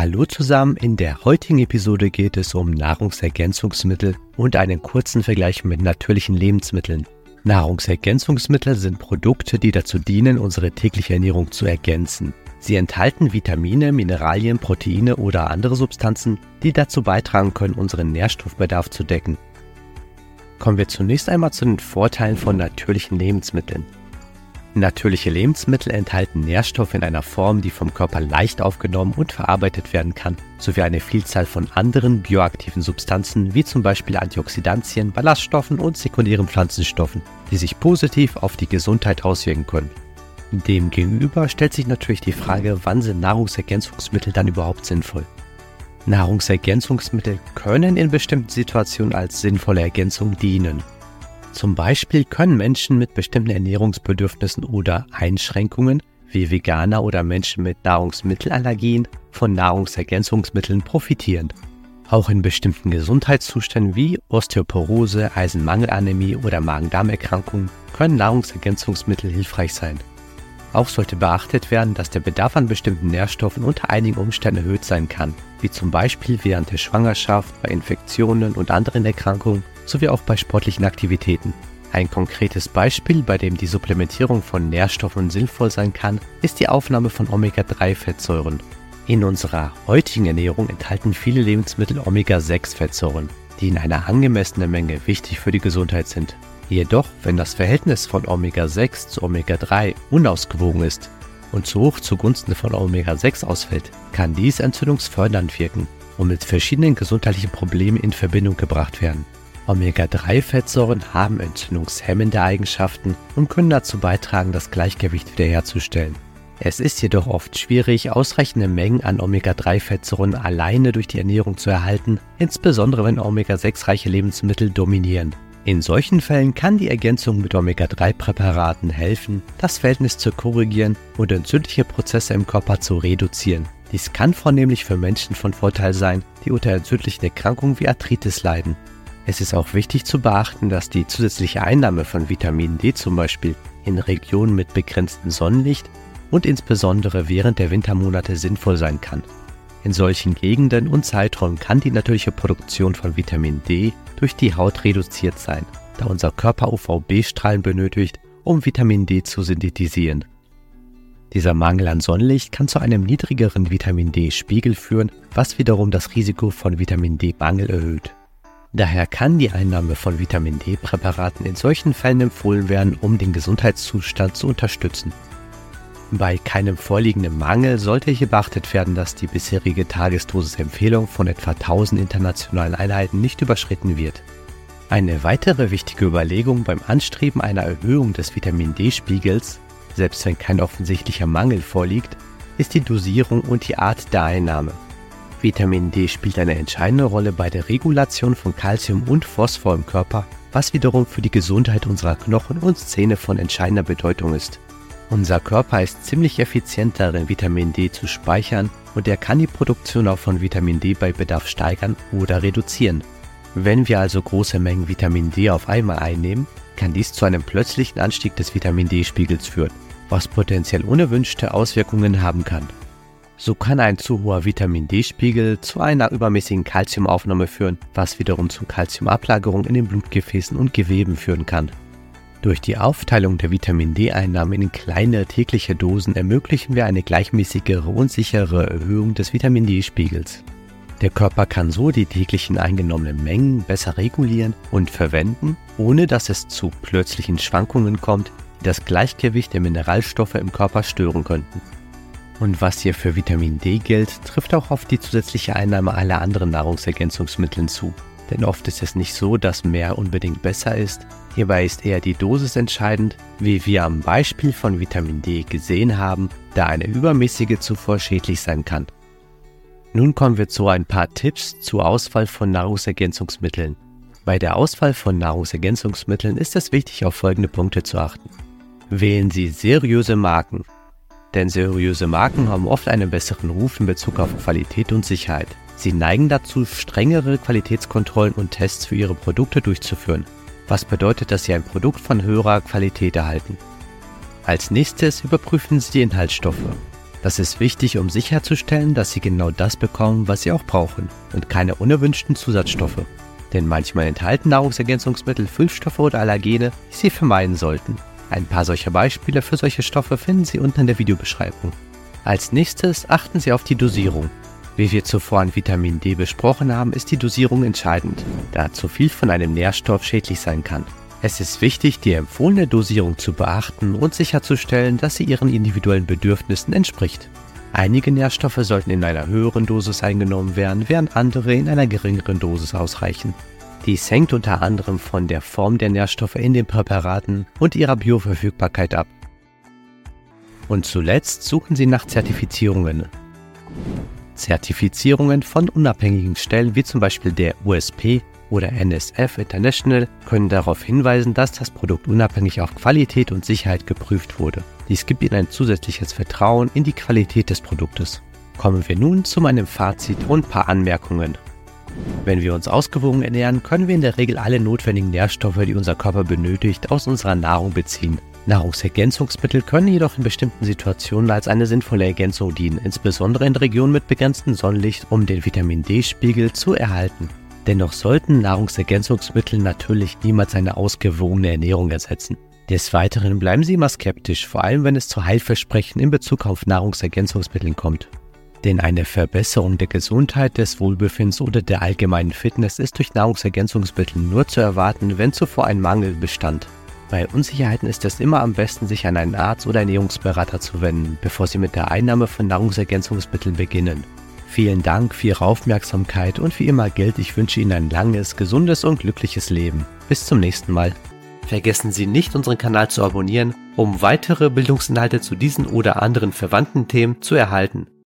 Hallo zusammen, in der heutigen Episode geht es um Nahrungsergänzungsmittel und einen kurzen Vergleich mit natürlichen Lebensmitteln. Nahrungsergänzungsmittel sind Produkte, die dazu dienen, unsere tägliche Ernährung zu ergänzen. Sie enthalten Vitamine, Mineralien, Proteine oder andere Substanzen, die dazu beitragen können, unseren Nährstoffbedarf zu decken. Kommen wir zunächst einmal zu den Vorteilen von natürlichen Lebensmitteln. Natürliche Lebensmittel enthalten Nährstoffe in einer Form, die vom Körper leicht aufgenommen und verarbeitet werden kann, sowie eine Vielzahl von anderen bioaktiven Substanzen wie zum Beispiel Antioxidantien, Ballaststoffen und sekundären Pflanzenstoffen, die sich positiv auf die Gesundheit auswirken können. Demgegenüber stellt sich natürlich die Frage, wann sind Nahrungsergänzungsmittel dann überhaupt sinnvoll? Nahrungsergänzungsmittel können in bestimmten Situationen als sinnvolle Ergänzung dienen. Zum Beispiel können Menschen mit bestimmten Ernährungsbedürfnissen oder Einschränkungen, wie Veganer oder Menschen mit Nahrungsmittelallergien, von Nahrungsergänzungsmitteln profitieren. Auch in bestimmten Gesundheitszuständen wie Osteoporose, Eisenmangelanämie oder Magen-Darm-Erkrankungen können Nahrungsergänzungsmittel hilfreich sein. Auch sollte beachtet werden, dass der Bedarf an bestimmten Nährstoffen unter einigen Umständen erhöht sein kann, wie zum Beispiel während der Schwangerschaft, bei Infektionen und anderen Erkrankungen sowie auch bei sportlichen Aktivitäten. Ein konkretes Beispiel, bei dem die Supplementierung von Nährstoffen sinnvoll sein kann, ist die Aufnahme von Omega-3-Fettsäuren. In unserer heutigen Ernährung enthalten viele Lebensmittel Omega-6-Fettsäuren, die in einer angemessenen Menge wichtig für die Gesundheit sind. Jedoch, wenn das Verhältnis von Omega-6 zu Omega-3 unausgewogen ist und zu hoch zugunsten von Omega-6 ausfällt, kann dies entzündungsfördernd wirken und mit verschiedenen gesundheitlichen Problemen in Verbindung gebracht werden. Omega-3-Fettsäuren haben entzündungshemmende Eigenschaften und können dazu beitragen, das Gleichgewicht wiederherzustellen. Es ist jedoch oft schwierig, ausreichende Mengen an Omega-3-Fettsäuren alleine durch die Ernährung zu erhalten, insbesondere wenn Omega-6-reiche Lebensmittel dominieren. In solchen Fällen kann die Ergänzung mit Omega-3-Präparaten helfen, das Verhältnis zu korrigieren und entzündliche Prozesse im Körper zu reduzieren. Dies kann vornehmlich für Menschen von Vorteil sein, die unter entzündlichen Erkrankungen wie Arthritis leiden. Es ist auch wichtig zu beachten, dass die zusätzliche Einnahme von Vitamin D zum Beispiel in Regionen mit begrenztem Sonnenlicht und insbesondere während der Wintermonate sinnvoll sein kann. In solchen Gegenden und Zeiträumen kann die natürliche Produktion von Vitamin D durch die Haut reduziert sein, da unser Körper UVB-Strahlen benötigt, um Vitamin D zu synthetisieren. Dieser Mangel an Sonnenlicht kann zu einem niedrigeren Vitamin D-Spiegel führen, was wiederum das Risiko von Vitamin D-Mangel erhöht. Daher kann die Einnahme von Vitamin D-Präparaten in solchen Fällen empfohlen werden, um den Gesundheitszustand zu unterstützen. Bei keinem vorliegenden Mangel sollte hier beachtet werden, dass die bisherige Tagesdosisempfehlung von etwa 1000 internationalen Einheiten nicht überschritten wird. Eine weitere wichtige Überlegung beim Anstreben einer Erhöhung des Vitamin D-Spiegels, selbst wenn kein offensichtlicher Mangel vorliegt, ist die Dosierung und die Art der Einnahme. Vitamin D spielt eine entscheidende Rolle bei der Regulation von Calcium und Phosphor im Körper, was wiederum für die Gesundheit unserer Knochen und Zähne von entscheidender Bedeutung ist. Unser Körper ist ziemlich effizient darin, Vitamin D zu speichern und er kann die Produktion auch von Vitamin D bei Bedarf steigern oder reduzieren. Wenn wir also große Mengen Vitamin D auf einmal einnehmen, kann dies zu einem plötzlichen Anstieg des Vitamin D-Spiegels führen, was potenziell unerwünschte Auswirkungen haben kann. So kann ein zu hoher Vitamin D-Spiegel zu einer übermäßigen Kalziumaufnahme führen, was wiederum zu Kalziumablagerung in den Blutgefäßen und Geweben führen kann. Durch die Aufteilung der Vitamin D-Einnahme in kleine tägliche Dosen ermöglichen wir eine gleichmäßigere und sichere Erhöhung des Vitamin D-Spiegels. Der Körper kann so die täglichen eingenommenen Mengen besser regulieren und verwenden, ohne dass es zu plötzlichen Schwankungen kommt, die das Gleichgewicht der Mineralstoffe im Körper stören könnten. Und was hier für Vitamin D gilt, trifft auch auf die zusätzliche Einnahme aller anderen Nahrungsergänzungsmittel zu. Denn oft ist es nicht so, dass mehr unbedingt besser ist. Hierbei ist eher die Dosis entscheidend, wie wir am Beispiel von Vitamin D gesehen haben, da eine übermäßige Zufuhr schädlich sein kann. Nun kommen wir zu ein paar Tipps zur Auswahl von Nahrungsergänzungsmitteln. Bei der Auswahl von Nahrungsergänzungsmitteln ist es wichtig, auf folgende Punkte zu achten. Wählen Sie seriöse Marken, denn seriöse Marken haben oft einen besseren Ruf in Bezug auf Qualität und Sicherheit. Sie neigen dazu, strengere Qualitätskontrollen und Tests für ihre Produkte durchzuführen, was bedeutet, dass sie ein Produkt von höherer Qualität erhalten. Als nächstes überprüfen Sie die Inhaltsstoffe. Das ist wichtig, um sicherzustellen, dass Sie genau das bekommen, was Sie auch brauchen und keine unerwünschten Zusatzstoffe. Denn manchmal enthalten Nahrungsergänzungsmittel Füllstoffe oder Allergene, die Sie vermeiden sollten. Ein paar solcher Beispiele für solche Stoffe finden Sie unten in der Videobeschreibung. Als nächstes achten Sie auf die Dosierung. Wie wir zuvor an Vitamin D besprochen haben, ist die Dosierung entscheidend, da zu viel von einem Nährstoff schädlich sein kann. Es ist wichtig, die empfohlene Dosierung zu beachten und sicherzustellen, dass sie ihren individuellen Bedürfnissen entspricht. Einige Nährstoffe sollten in einer höheren Dosis eingenommen werden, während andere in einer geringeren Dosis ausreichen. Dies hängt unter anderem von der Form der Nährstoffe in den Präparaten und ihrer Bioverfügbarkeit ab. Und zuletzt suchen Sie nach Zertifizierungen. Zertifizierungen von unabhängigen Stellen wie zum Beispiel der USP oder NSF International können darauf hinweisen, dass das Produkt unabhängig auf Qualität und Sicherheit geprüft wurde. Dies gibt Ihnen ein zusätzliches Vertrauen in die Qualität des Produktes. Kommen wir nun zu meinem Fazit und ein paar Anmerkungen. Wenn wir uns ausgewogen ernähren, können wir in der Regel alle notwendigen Nährstoffe, die unser Körper benötigt, aus unserer Nahrung beziehen. Nahrungsergänzungsmittel können jedoch in bestimmten Situationen als eine sinnvolle Ergänzung dienen, insbesondere in Regionen mit begrenztem Sonnenlicht, um den Vitamin D-Spiegel zu erhalten. Dennoch sollten Nahrungsergänzungsmittel natürlich niemals eine ausgewogene Ernährung ersetzen. Des Weiteren bleiben Sie immer skeptisch, vor allem wenn es zu Heilversprechen in Bezug auf Nahrungsergänzungsmitteln kommt. Denn eine Verbesserung der Gesundheit, des Wohlbefindens oder der allgemeinen Fitness ist durch Nahrungsergänzungsmittel nur zu erwarten, wenn zuvor ein Mangel bestand. Bei Unsicherheiten ist es immer am besten, sich an einen Arzt oder Ernährungsberater zu wenden, bevor Sie mit der Einnahme von Nahrungsergänzungsmitteln beginnen. Vielen Dank für Ihre Aufmerksamkeit und wie immer gilt, ich wünsche Ihnen ein langes, gesundes und glückliches Leben. Bis zum nächsten Mal. Vergessen Sie nicht, unseren Kanal zu abonnieren, um weitere Bildungsinhalte zu diesen oder anderen verwandten Themen zu erhalten.